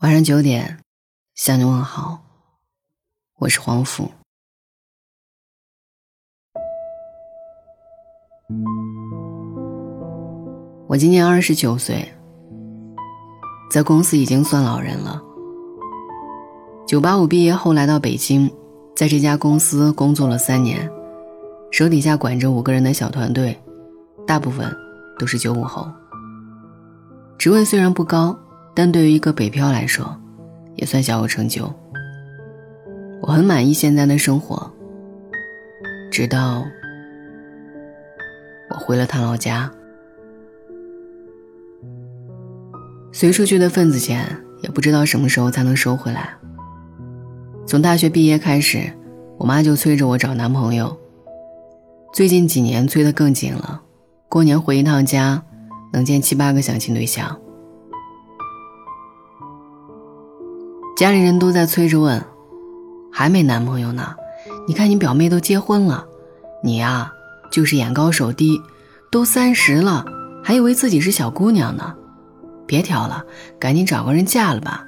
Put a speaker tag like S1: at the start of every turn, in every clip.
S1: 晚上九点，向你问好。我是黄甫。我今年二十九岁，在公司已经算老人了。九八五毕业后来到北京，在这家公司工作了三年，手底下管着五个人的小团队，大部分都是九五后。职位虽然不高。但对于一个北漂来说，也算小有成就。我很满意现在的生活，直到我回了趟老家，随出去的份子钱也不知道什么时候才能收回来。从大学毕业开始，我妈就催着我找男朋友，最近几年催得更紧了，过年回一趟家，能见七八个相亲对象。家里人都在催着问，还没男朋友呢？你看你表妹都结婚了，你呀就是眼高手低，都三十了，还以为自己是小姑娘呢。别挑了，赶紧找个人嫁了吧。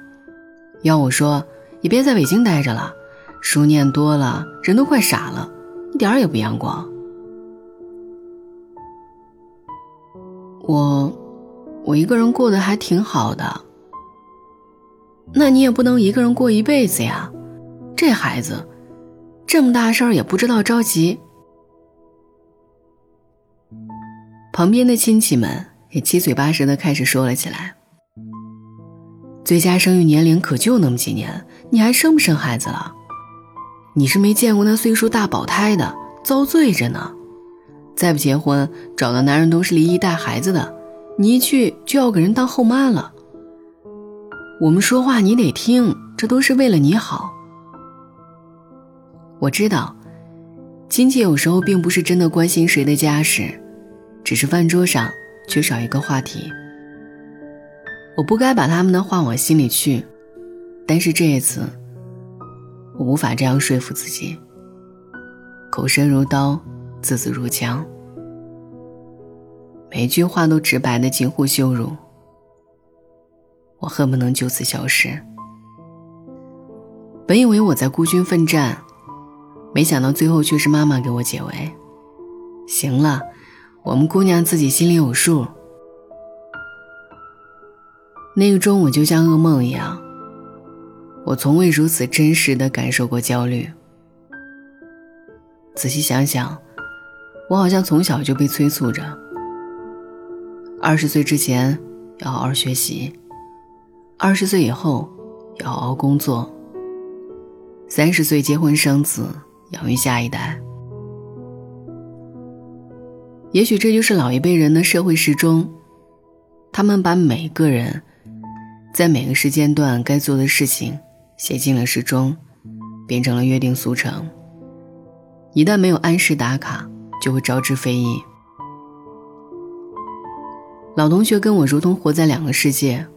S1: 要我说，也别在北京待着了，书念多了，人都快傻了，一点儿也不阳光。我，我一个人过得还挺好的。那你也不能一个人过一辈子呀，这孩子，这么大事儿也不知道着急。旁边的亲戚们也七嘴八舌的开始说了起来。最佳生育年龄可就那么几年，你还生不生孩子了？你是没见过那岁数大保胎的，遭罪着呢。再不结婚，找的男人都是离异带孩子的，你一去就要给人当后妈了。我们说话你得听，这都是为了你好。我知道，亲戚有时候并不是真的关心谁的家事，只是饭桌上缺少一个话题。我不该把他们的话往心里去，但是这一次，我无法这样说服自己。口舌如刀，字字如枪，每句话都直白的近乎羞辱。我恨不能就此消失。本以为我在孤军奋战，没想到最后却是妈妈给我解围。行了，我们姑娘自己心里有数。那个中午就像噩梦一样，我从未如此真实的感受过焦虑。仔细想想，我好像从小就被催促着：二十岁之前要好好学习。二十岁以后要好好工作。三十岁结婚生子，养育下一代。也许这就是老一辈人的社会时钟，他们把每个人在每个时间段该做的事情写进了时钟，变成了约定俗成。一旦没有按时打卡，就会招致非议。老同学跟我如同活在两个世界。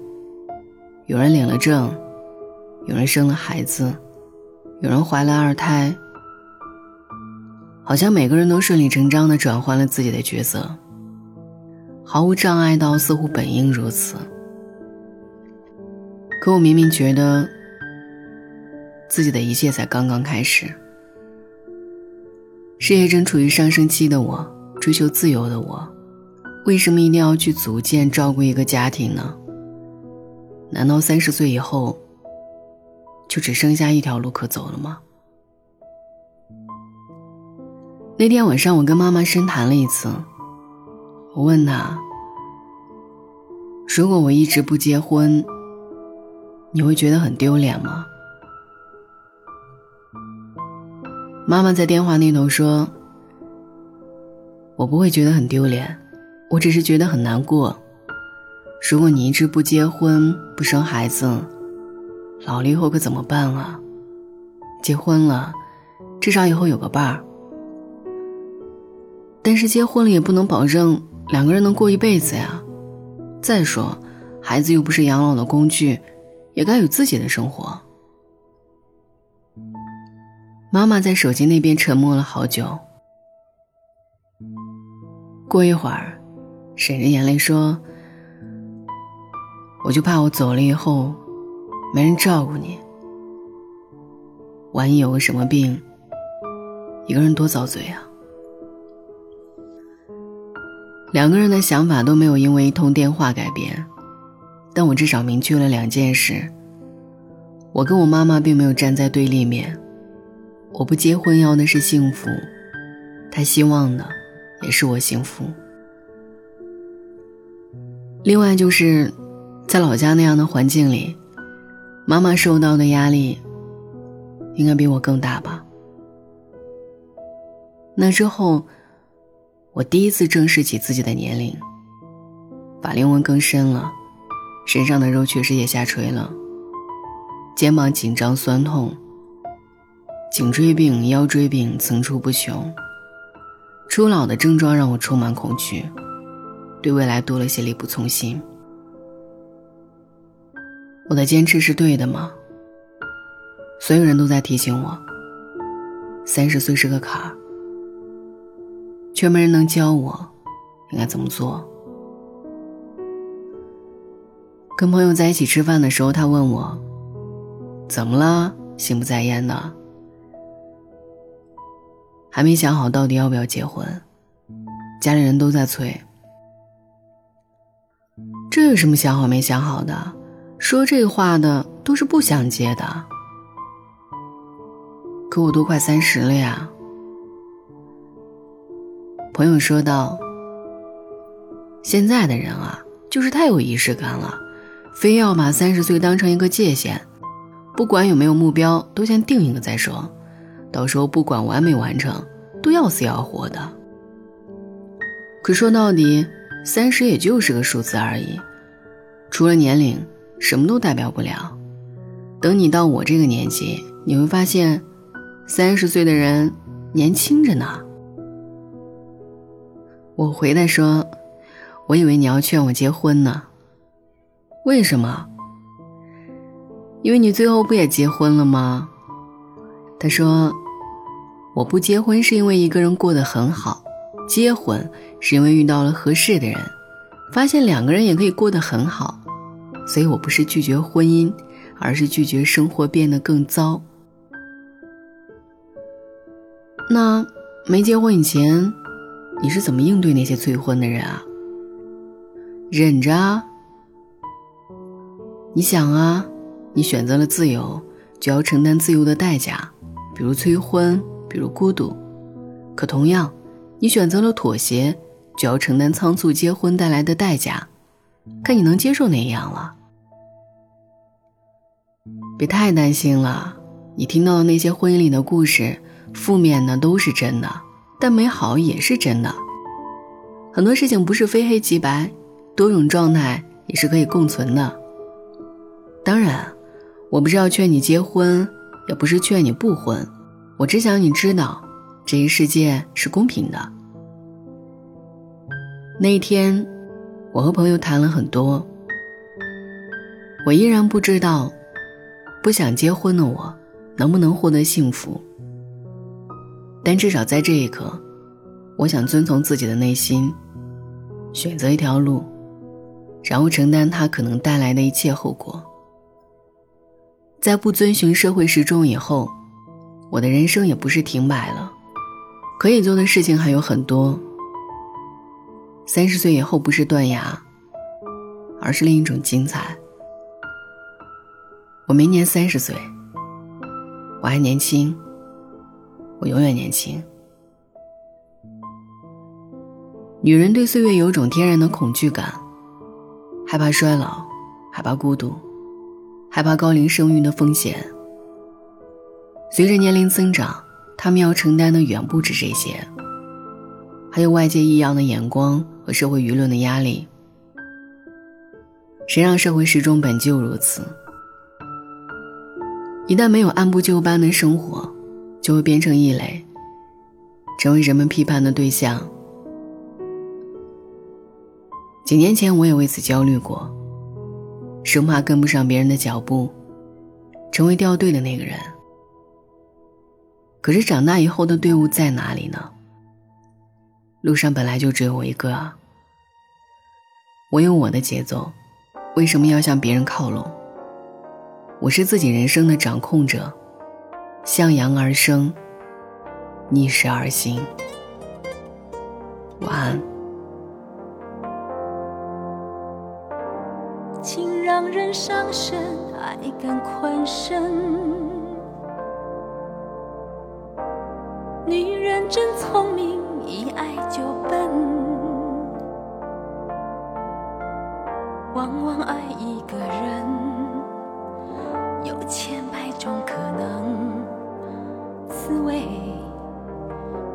S1: 有人领了证，有人生了孩子，有人怀了二胎，好像每个人都顺理成章的转换了自己的角色，毫无障碍到似乎本应如此。可我明明觉得，自己的一切才刚刚开始。事业正处于上升期的我，追求自由的我，为什么一定要去组建、照顾一个家庭呢？难道三十岁以后，就只剩下一条路可走了吗？那天晚上，我跟妈妈深谈了一次。我问她：“如果我一直不结婚，你会觉得很丢脸吗？”妈妈在电话那头说：“我不会觉得很丢脸，我只是觉得很难过。”如果你一直不结婚不生孩子，老了以后可怎么办啊？结婚了，至少以后有个伴儿。但是结婚了也不能保证两个人能过一辈子呀。再说，孩子又不是养老的工具，也该有自己的生活。妈妈在手机那边沉默了好久，过一会儿，忍着眼泪说。我就怕我走了以后，没人照顾你，万一有个什么病，一个人多遭罪啊！两个人的想法都没有因为一通电话改变，但我至少明确了两件事：我跟我妈妈并没有站在对立面，我不结婚要的是幸福，她希望的也是我幸福。另外就是，在老家那样的环境里，妈妈受到的压力应该比我更大吧。那之后。我第一次正视起自己的年龄，法令纹更深了，身上的肉确实也下垂了，肩膀紧张酸痛，颈椎病、腰椎病层出不穷，初老的症状让我充满恐惧，对未来多了些力不从心。我的坚持是对的吗？所有人都在提醒我，三十岁是个坎儿。却没人能教我应该怎么做。跟朋友在一起吃饭的时候，他问我：“怎么了？心不在焉的？还没想好到底要不要结婚？家里人都在催。这有什么想好没想好的？说这话的都是不想结的。可我都快三十了呀。”朋友说道：“现在的人啊，就是太有仪式感了，非要把三十岁当成一个界限，不管有没有目标，都先定一个再说，到时候不管完没完成，都要死要活的。可说到底，三十也就是个数字而已，除了年龄，什么都代表不了。等你到我这个年纪，你会发现，三十岁的人年轻着呢。”我回来说：“我以为你要劝我结婚呢。为什么？因为你最后不也结婚了吗？”他说：“我不结婚是因为一个人过得很好，结婚是因为遇到了合适的人，发现两个人也可以过得很好，所以我不是拒绝婚姻，而是拒绝生活变得更糟。那没结婚以前。”你是怎么应对那些催婚的人啊？忍着。你想啊，你选择了自由，就要承担自由的代价，比如催婚，比如孤独。可同样，你选择了妥协，就要承担仓促结婚带来的代价。看你能接受哪一样了。别太担心了，你听到的那些婚姻里的故事，负面的都是真的。但美好也是真的，很多事情不是非黑即白，多种状态也是可以共存的。当然，我不是要劝你结婚，也不是劝你不婚，我只想你知道，这一世界是公平的。那一天，我和朋友谈了很多，我依然不知道，不想结婚的我能不能获得幸福。但至少在这一刻，我想遵从自己的内心，选择一条路，然后承担它可能带来的一切后果。在不遵循社会时钟以后，我的人生也不是停摆了，可以做的事情还有很多。三十岁以后不是断崖，而是另一种精彩。我明年三十岁，我还年轻。我永远年轻。女人对岁月有种天然的恐惧感，害怕衰老，害怕孤独，害怕高龄生育的风险。随着年龄增长，她们要承担的远不止这些，还有外界异样的眼光和社会舆论的压力。谁让社会时钟本就如此？一旦没有按部就班的生活。就会变成异类，成为人们批判的对象。几年前我也为此焦虑过，生怕跟不上别人的脚步，成为掉队的那个人。可是长大以后的队伍在哪里呢？路上本来就只有我一个啊。我有我的节奏，为什么要向别人靠拢？我是自己人生的掌控者，向阳而生，逆时而行。晚安。
S2: 情让人伤身，爱更困身。女人真聪明，一爱就笨，往往爱一个人。有千百种可能，滋味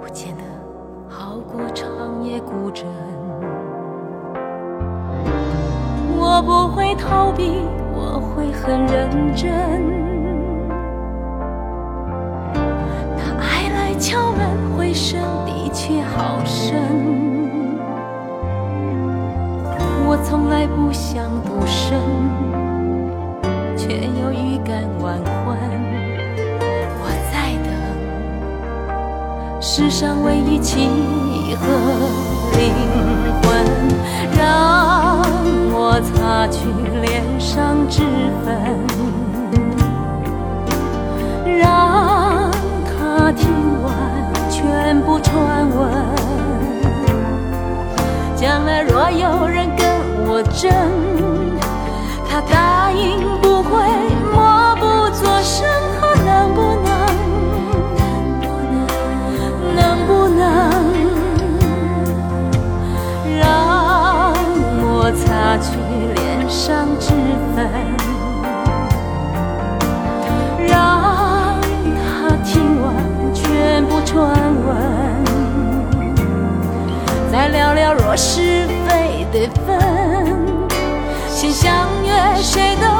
S2: 不见得好过长夜孤枕。我不会逃避，我会很认真。那爱来敲门，回声却好深。我从来不想独身。却有预感晚婚，我在等世上唯一契合灵魂，让我擦去脸上脂粉，让他听完全部传闻。将来若有人跟是非得分，先相约谁都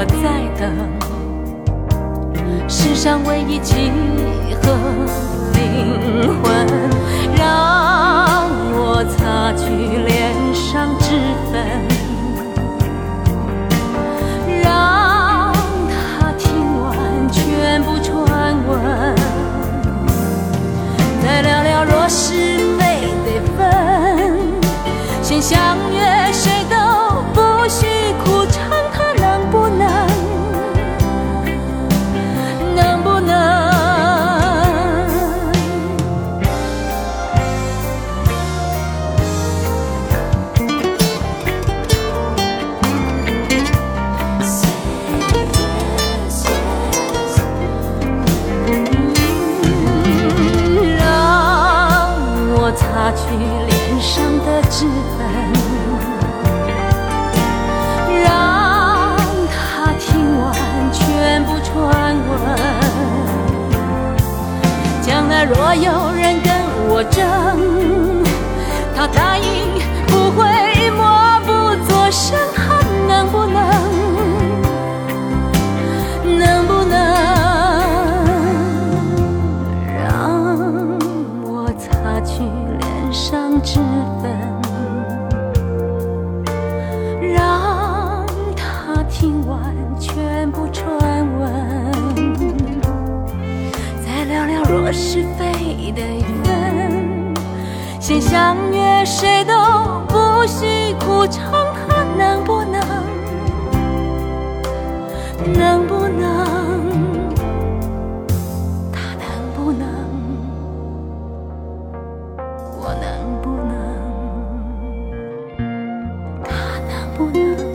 S2: 我在等世上唯一契合灵魂，让我擦去脸上脂粉，让他听完全部传闻，再聊聊若是非得分。先相约，若有人跟我争，是非。的一份，先相约，谁都不许苦撑，他能不能？能不能？他能不能？我能不能？他能不能？